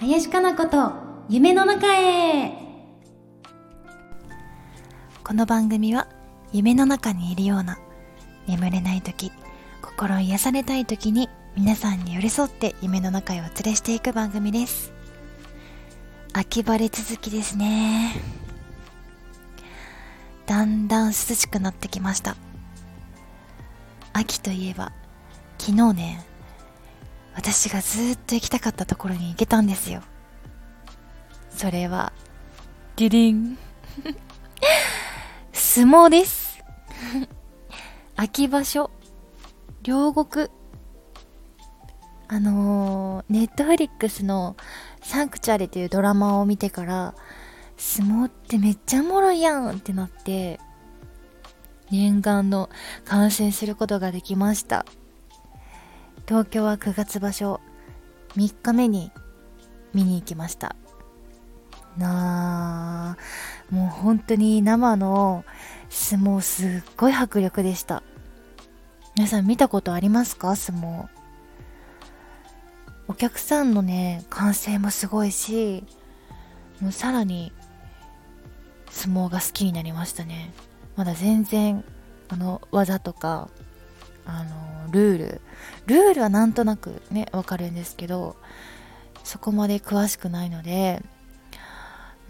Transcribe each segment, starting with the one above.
林かな子と夢の中へ。この番組は夢の中にいるような眠れない時心癒されたい時に皆さんに寄り添って夢の中へお連れしていく番組です。秋晴れ続きですね。だんだん涼しくなってきました。秋といえば昨日ね私がずっと行きたかったところに行けたんですよ。それはディリン。相撲です。秋場所両国。あのー、ネットフリックスのサンクチュアリというドラマを見てから相撲ってめっちゃおもろいやんってなって念願の観戦することができました。東京は9月場所3日目に見に行きました。なあもう本当に生の相撲すっごい迫力でした。皆さん見たことありますか？相撲。お客さんのね歓声もすごいしもうさらに相撲が好きになりましたね。まだ全然あの技とかあのルール。ルールはなんとなくねわかるんですけどそこまで詳しくないので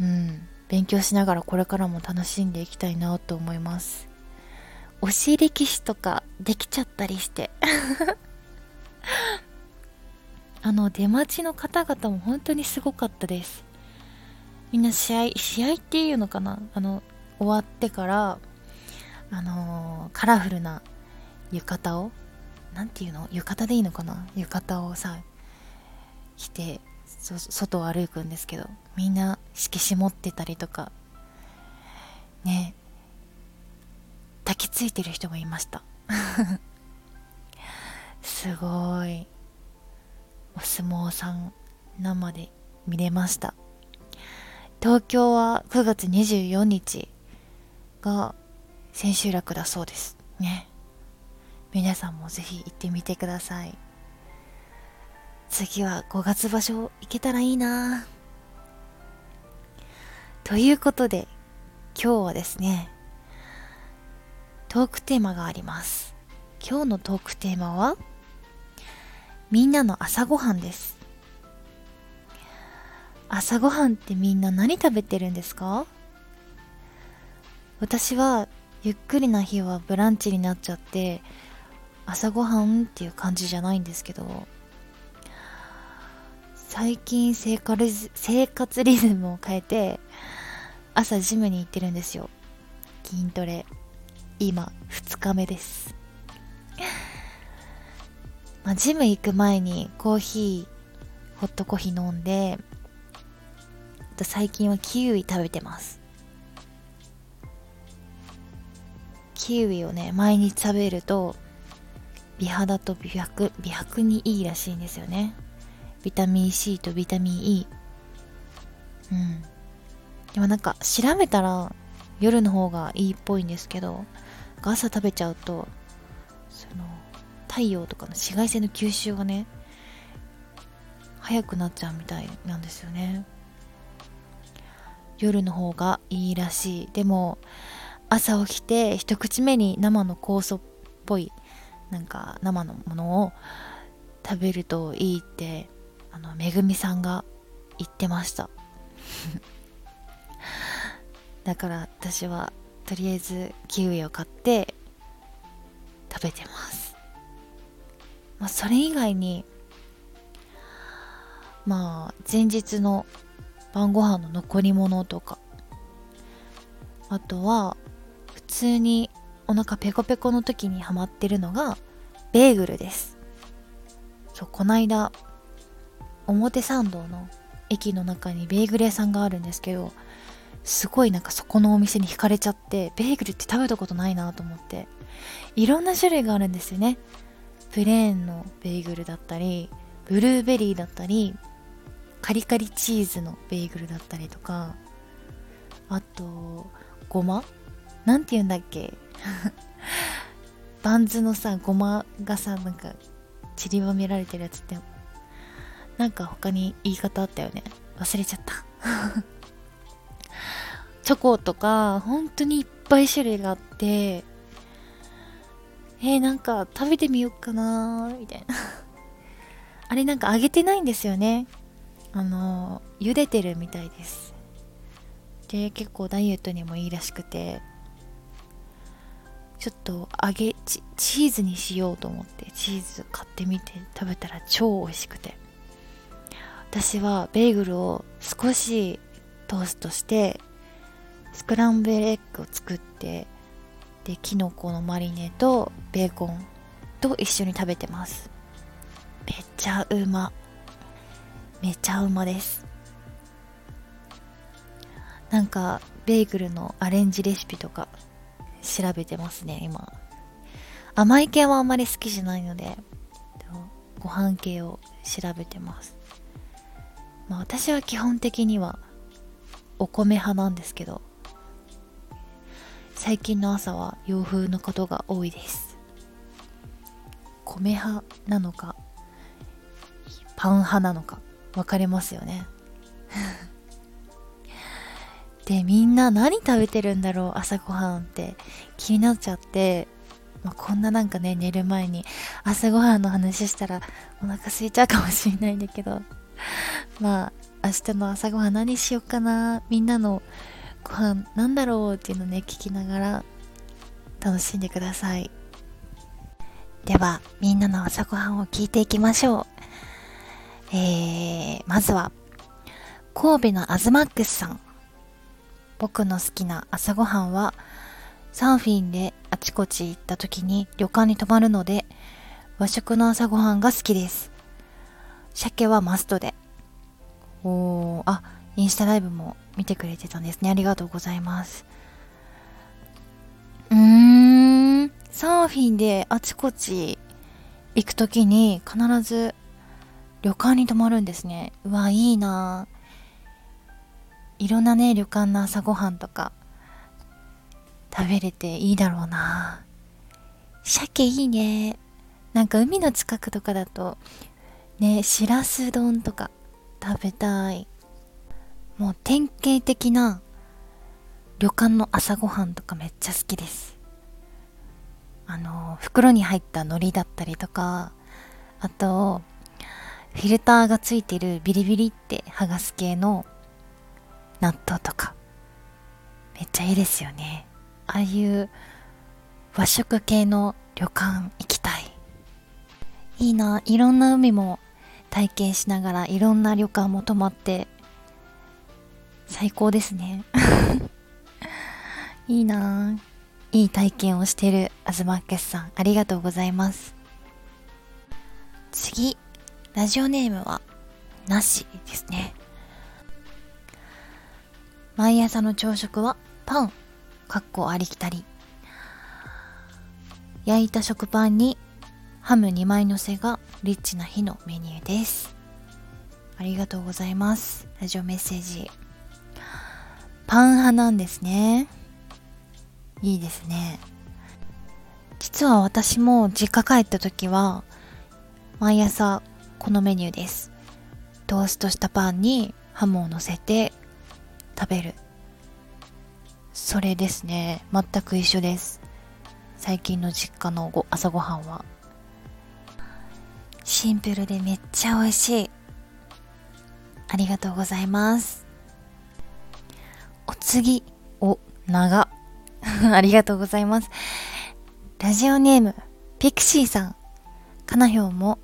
うん勉強しながらこれからも楽しんでいきたいなと思います。推し歴史とかできちゃったりして。あの出待ちの方々も本当にすごかったです。みんな試合試合っていうのかな？あの終わってからあのー、カラフルな浴衣を何ていうの？浴衣でいいのかな？浴衣をさ着て外を歩くんですけどみんな色紙持ってたりとかね抱きついてる人もいました。すごい。お相撲さん生で見れました。東京は9月24日が千秋楽だそうですね。皆さんもぜひ行ってみてください。次は5月場所行けたらいいな。ということで今日はですねトークテーマがあります。今日のトークテーマはみんなの朝ごはんです。朝ごはんってみんな何食べてるんですか？私はゆっくりな日はブランチになっちゃって朝ごはんっていう感じじゃないんですけど最近生活生活リズムを変えて朝ジムに行ってるんですよ。筋トレ。今2日目です。まあ、ジム行く前にコーヒーホットコーヒー飲んで最近はキウイ食べてます。キウイをね毎日食べると美肌と美白美白にいいらしいんですよね。ビタミン C とビタミン E うん。でもなんか調べたら夜の方がいいっぽいんですけど朝食べちゃうとその太陽とかの紫外線の吸収がね早くなっちゃうみたいなんですよね。夜の方がいいらしい。でも朝起きて一口目に生の酵素っぽいなんか生のものを食べるといいってあのめぐみさんが言ってました。だから私はとりあえずキウイを買って食べてます。まあそれ以外にまあ前日の晩ご飯の残り物とかあとは普通にお腹ペコペコの時にハマってるのがベーグルです。そうこないだ表参道の駅の中にベーグル屋さんがあるんですけどすごいなんかそこのお店に惹かれちゃってベーグルって食べたことないなと思って。いろんな種類があるんですよね。プレーンのベーグルだったりブルーベリーだったりカリカリチーズのベーグルだったりとかあとごまなんて言うんだっけ？バンズのさごまがさなんか散りばめられてるやつってなんか他に言い方あったよね。忘れちゃった。チョコとか本当にいっぱい種類があってえー、なんか食べてみようかなみたいな。あれなんか揚げてないんですよね。あの茹でてるみたいです。で結構ダイエットにもいいらしくて。ちょっと揚げチーズにしようと思ってチーズ買ってみて食べたら超美味しくて。私はベーグルを少しトーストしてスクランブルエッグを作ってでキノコのマリネとベーコンと一緒に食べてます。めっちゃうま。めちゃうまです。なんかベーグルのアレンジレシピとか調べてますね今。甘い系はあんまり好きじゃないのでご飯系を調べてます。まあ私は基本的にはお米派なんですけど最近の朝は洋風のことが多いです。米派なのかパン派なのか分かれますよね。でみんな何食べてるんだろう朝ごはんって。気になっちゃって、まあ、こんななんかね寝る前に朝ごはんの話したらお腹空いちゃうかもしれないんだけど。まあ明日の朝ごはん何しよっかな。みんなのご飯なんだろうっていうのね聞きながら楽しんでください。ではみんなの朝ごはんを聞いていきましょう。えー、まずは神戸のアズマックスさん。僕の好きな朝ごはんはサーフィンであちこち行った時に旅館に泊まるので和食の朝ごはんが好きです。鮭はマストで。おーあインスタライブも見てくれてたんですね。ありがとうございます。うーんサーフィンであちこち行く時に必ず旅館に泊まるんですね。うわいいないろんなね旅館の朝ごはんとか食べれていいだろうな。鮭いいね。なんか海の近くとかだとねしらす丼とか食べたい。もう典型的な旅館の朝ごはんとかめっちゃ好きです。あの袋に入った海苔だったりとかあとフィルターがついてるビリビリって剥がす系の納豆とか。めっちゃいいですよね。ああいう和食系の旅館行きたい。いいな。いろんな海も体験しながらいろんな旅館も泊まって。最高ですね。いいな。いい体験をしてるあずまっけさん。ありがとうございます。次ラジオネームはなしですね。毎朝の朝食はパン、かっこありきたり。焼いた食パンにハム2枚乗せがリッチな日のメニューです。ありがとうございます。ラジオメッセージ。パン派なんですね。いいですね。実は私も実家帰った時は毎朝このメニューです。トーストしたパンにハムを乗せて食べる。それですね。全く一緒です。最近の実家のご朝ごはんは。シンプルでめっちゃ美味しい。ありがとうございます。お次。お長。ありがとうございます。ラジオネームピクシーさん。かなひょうも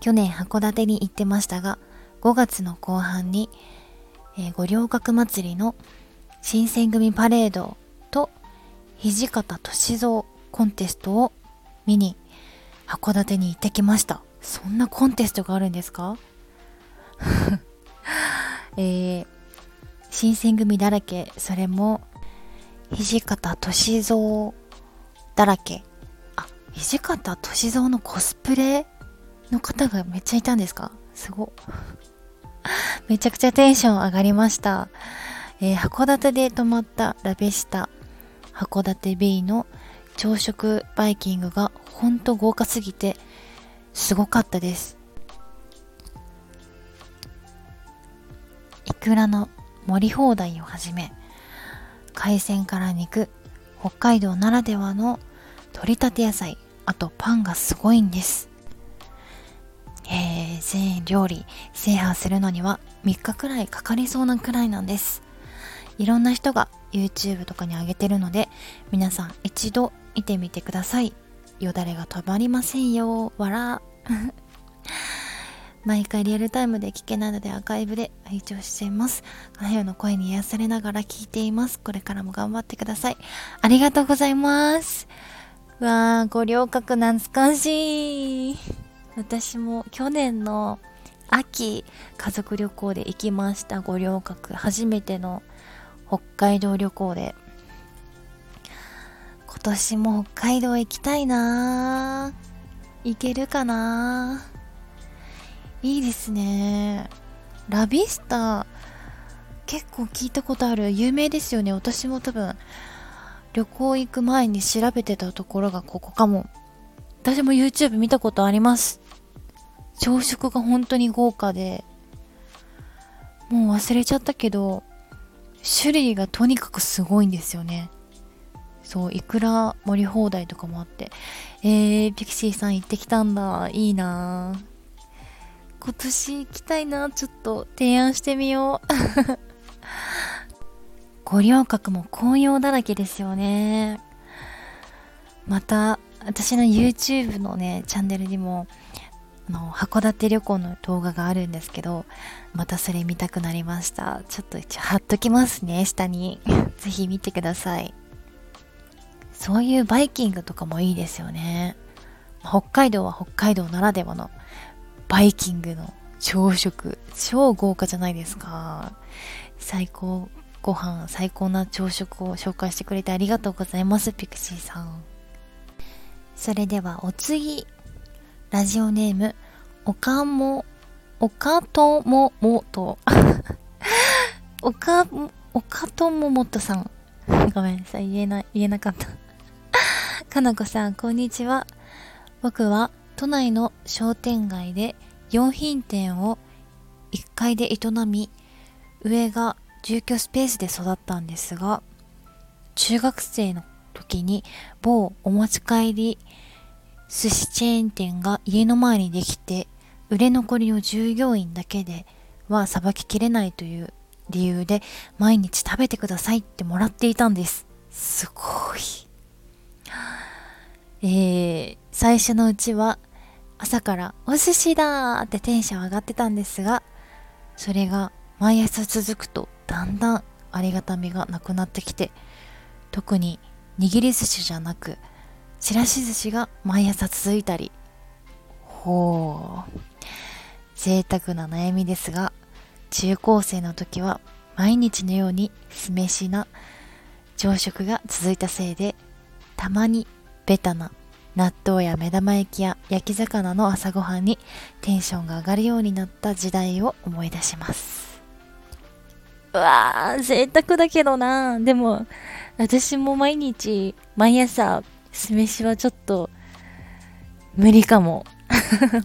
去年函館に行ってましたが5月の後半にえー、五稜郭祭りの新選組パレードと土方歳三コンテストを見に函館に行ってきました。そんなコンテストがあるんですか？えー、新選組だらけそれも土方歳三だらけ。あ土方歳三のコスプレの方がめっちゃいたんですか？すごめちゃくちゃテンション上がりました。えー、函館で泊まったラベスタ。函館ベイの朝食バイキングがほんと豪華すぎてすごかったです。いくらの盛り放題をはじめ海鮮から肉北海道ならではの取り立て野菜あとパンがすごいんです。えー、全料理制覇するのには3日くらいかかりそうなくらいなんです。いろんな人が YouTube とかに上げてるので皆さん一度見てみてください。よだれが止まりませんよ。わら 毎回リアルタイムで聞けないのでアーカイブで拝聴しています。かなよの声に癒されながら聞いています。これからも頑張ってください。ありがとうございます。わー五稜郭懐かしい。私も去年の秋家族旅行で行きました五稜郭初めての北海道旅行で。今年も北海道行きたいな。行けるかな。いいですね。ラビスタ結構聞いたことある。有名ですよね。私も多分旅行行く前に調べてたところがここかも。私も YouTube 見たことあります。朝食が本当に豪華でもう忘れちゃったけど種類がとにかくすごいんですよね。そういくら盛り放題とかもあって。えー、ピクシーさん行ってきたんだ。いいな。今年行きたいな。ちょっと提案してみよう。五稜郭も紅葉だらけですよね。また私の YouTube のねチャンネルにもの函館旅行の動画があるんですけどまたそれ見たくなりました。ちょっと一応貼っときますね下に。ぜひ見てください。そういうバイキングとかもいいですよね。北海道は北海道ならではのバイキングの朝食。超豪華じゃないですか。最高ご飯最高な朝食を紹介してくれてありがとうございますピクシーさん。それではお次。ラジオネーム、おかも、おかとももと、おか、おかとももとさん。ごめんなさい、言えな、言えなかった。かなこさん、こんにちは。僕は都内の商店街で4品店を1階で営み、上が住居スペースで育ったんですが、中学生の時に某お持ち帰り寿司チェーン店が家の前にできて売れ残りの従業員だけではさばききれないという理由で毎日食べてくださいってもらっていたんです。すごい。えー、最初のうちは朝からお寿司だってテンション上がってたんですがそれが毎朝続くとだんだんありがたみがなくなってきて特に握り寿司じゃなくちらし寿司が毎朝続いたり。ほう。贅沢な悩みですが中高生の時は毎日のように酢飯な朝食が続いたせいでたまにベタな納豆や目玉焼きや焼き魚の朝ごはんにテンションが上がるようになった時代を思い出します。うわー贅沢だけどな。でも私も毎日毎朝酢飯はちょっと無理かも。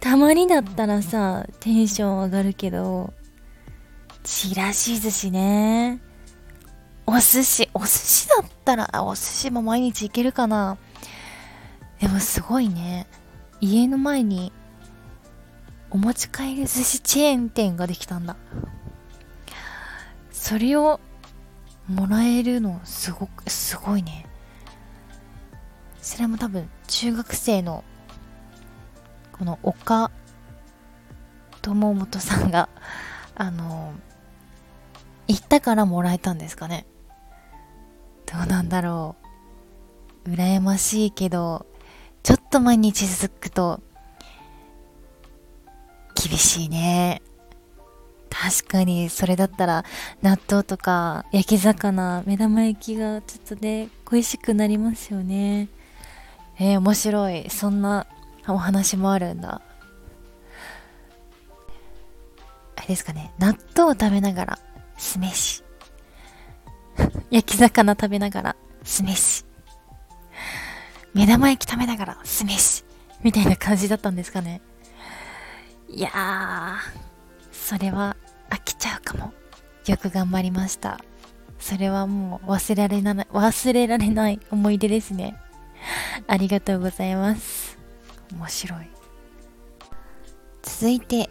たまにだったらさテンション上がるけどちらし寿司ね。お寿司お寿司だったらお寿司も毎日いけるかな。でもすごいね。家の前にお持ち帰り寿司チェーン店ができたんだ。それをもらえるのすごくすごいね。それも多分中学生のこの岡友本さんが あの行ったからもらえたんですかね。どうなんだろう。羨ましいけどちょっと毎日続くと厳しいね。確かにそれだったら納豆とか焼き魚目玉焼きがちょっとね恋しくなりますよねえー、面白いそんなお話もあるんだあれですかね納豆を食べながら酢飯 焼き魚食べながら酢飯。目玉焼き食べながら酢飯。みたいな感じだったんですかね。いやー、それはよく頑張りました。それはもう忘れられない、忘れられない思い出ですね。ありがとうございます。面白い。続いて、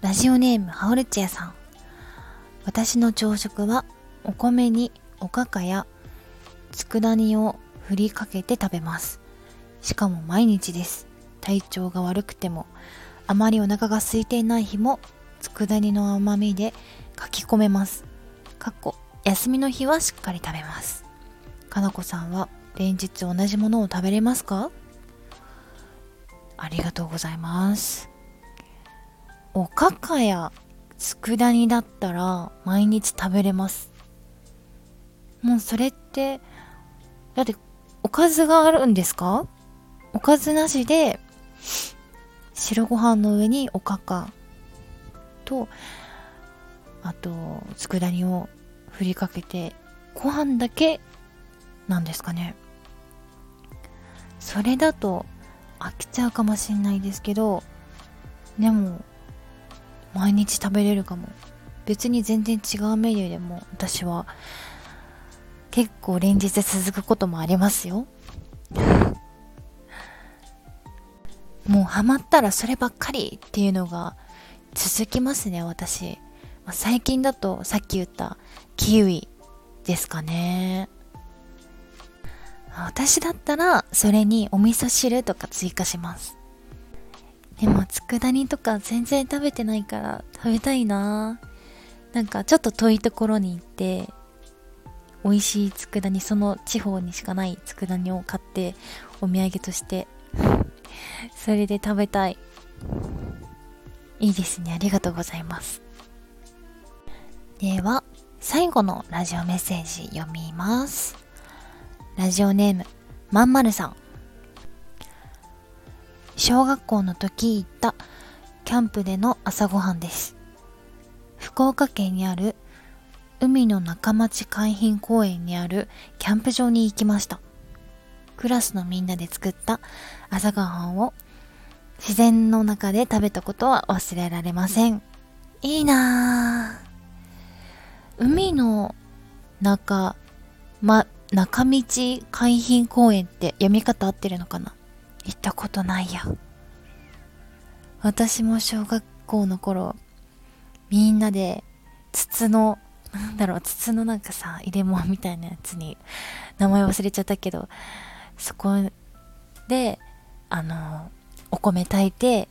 ラジオネームハオルチアさん。私の朝食はお米におかかや佃煮を振りかけて食べます。しかも毎日です。体調が悪くても、あまりお腹が空いていない日も、佃煮の甘みで書き込めます。かっこ、休みの日はしっかり食べます。かなこさんは連日同じものを食べれますか？ありがとうございます。おかかや佃煮だったら毎日食べれます。もうそれって、だっておかずがあるんですか？おかずなしで白ご飯の上におかかとあと佃煮を振りかけてご飯だけなんですかね。それだと飽きちゃうかもしんないですけどでも毎日食べれるかも。別に全然違うメニューでも私は結構連日続くこともありますよ。もうハマったらそればっかりっていうのが続きますね私、最近だとさっき言ったキウイですかね。私だったらそれにお味噌汁とか追加します。でも佃煮とか全然食べてないから食べたいな。なんかちょっと遠いところに行って美味しい佃煮その地方にしかない佃煮を買ってお土産としてそれで食べたい。いいですね。ありがとうございます。では最後のラジオメッセージ読みます。ラジオネームまんまるさん。小学校の時行ったキャンプでの朝ごはんです。福岡県にある海の中町海浜公園にあるキャンプ場に行きました。クラスのみんなで作った朝ごはんを自然の中で食べたことは忘れられません。いいなぁ。海の中ま中道海浜公園って読み方合ってるのかな？行ったことないや。私も小学校の頃みんなで筒のなんだろう筒のなんかさ入れ物みたいなやつに名前忘れちゃったけどそこであのお米炊いて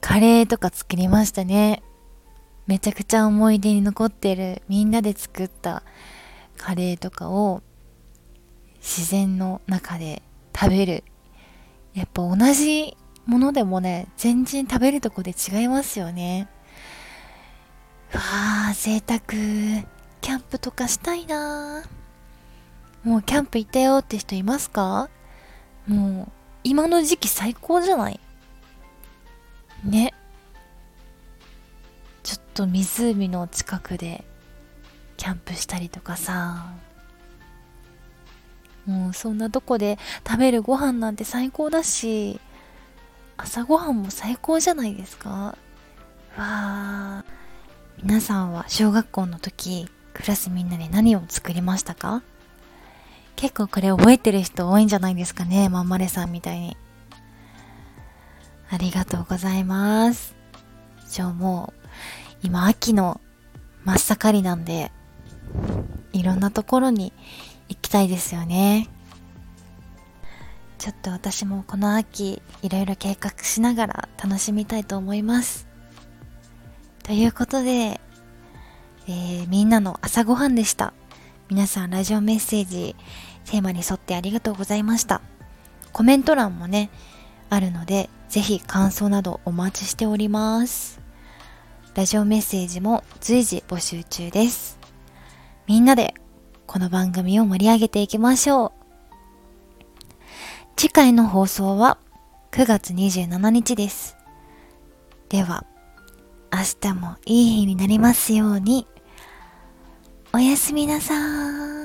カレーとか作りましたね。めちゃくちゃ思い出に残ってるみんなで作ったカレーとかを自然の中で食べるやっぱ同じものでもね、全然食べるとこで違いますよね。わあ、贅沢。キャンプとかしたいなもうキャンプ行ったよって人いますか？もう、今の時期最高じゃない？ね。ょっと湖の近くでキャンプしたりとかさ。もうそんなとこで食べるご飯なんて最高だし、朝ごはんも最高じゃないですかわあ皆さんは小学校の時、クラスみんなで何を作りましたか？結構これ覚えてる人多いんじゃないですかね、まんまれさんみたいに。ありがとうございます。じゃあもう、今秋の真っ盛りなんで、いろんなところに行きたいですよね。ちょっと私もこの秋いろいろ計画しながら楽しみたいと思います。ということで、えー、みんなの朝ごはんでした。皆さんラジオメッセージテーマに沿ってありがとうございました。コメント欄もね、あるので、ぜひ感想などお待ちしております。ラジオメッセージも随時募集中です。みんなでこの番組を盛り上げていきましょう。次回の放送は9月27日です。では、明日もいい日になりますように。おやすみなさーい。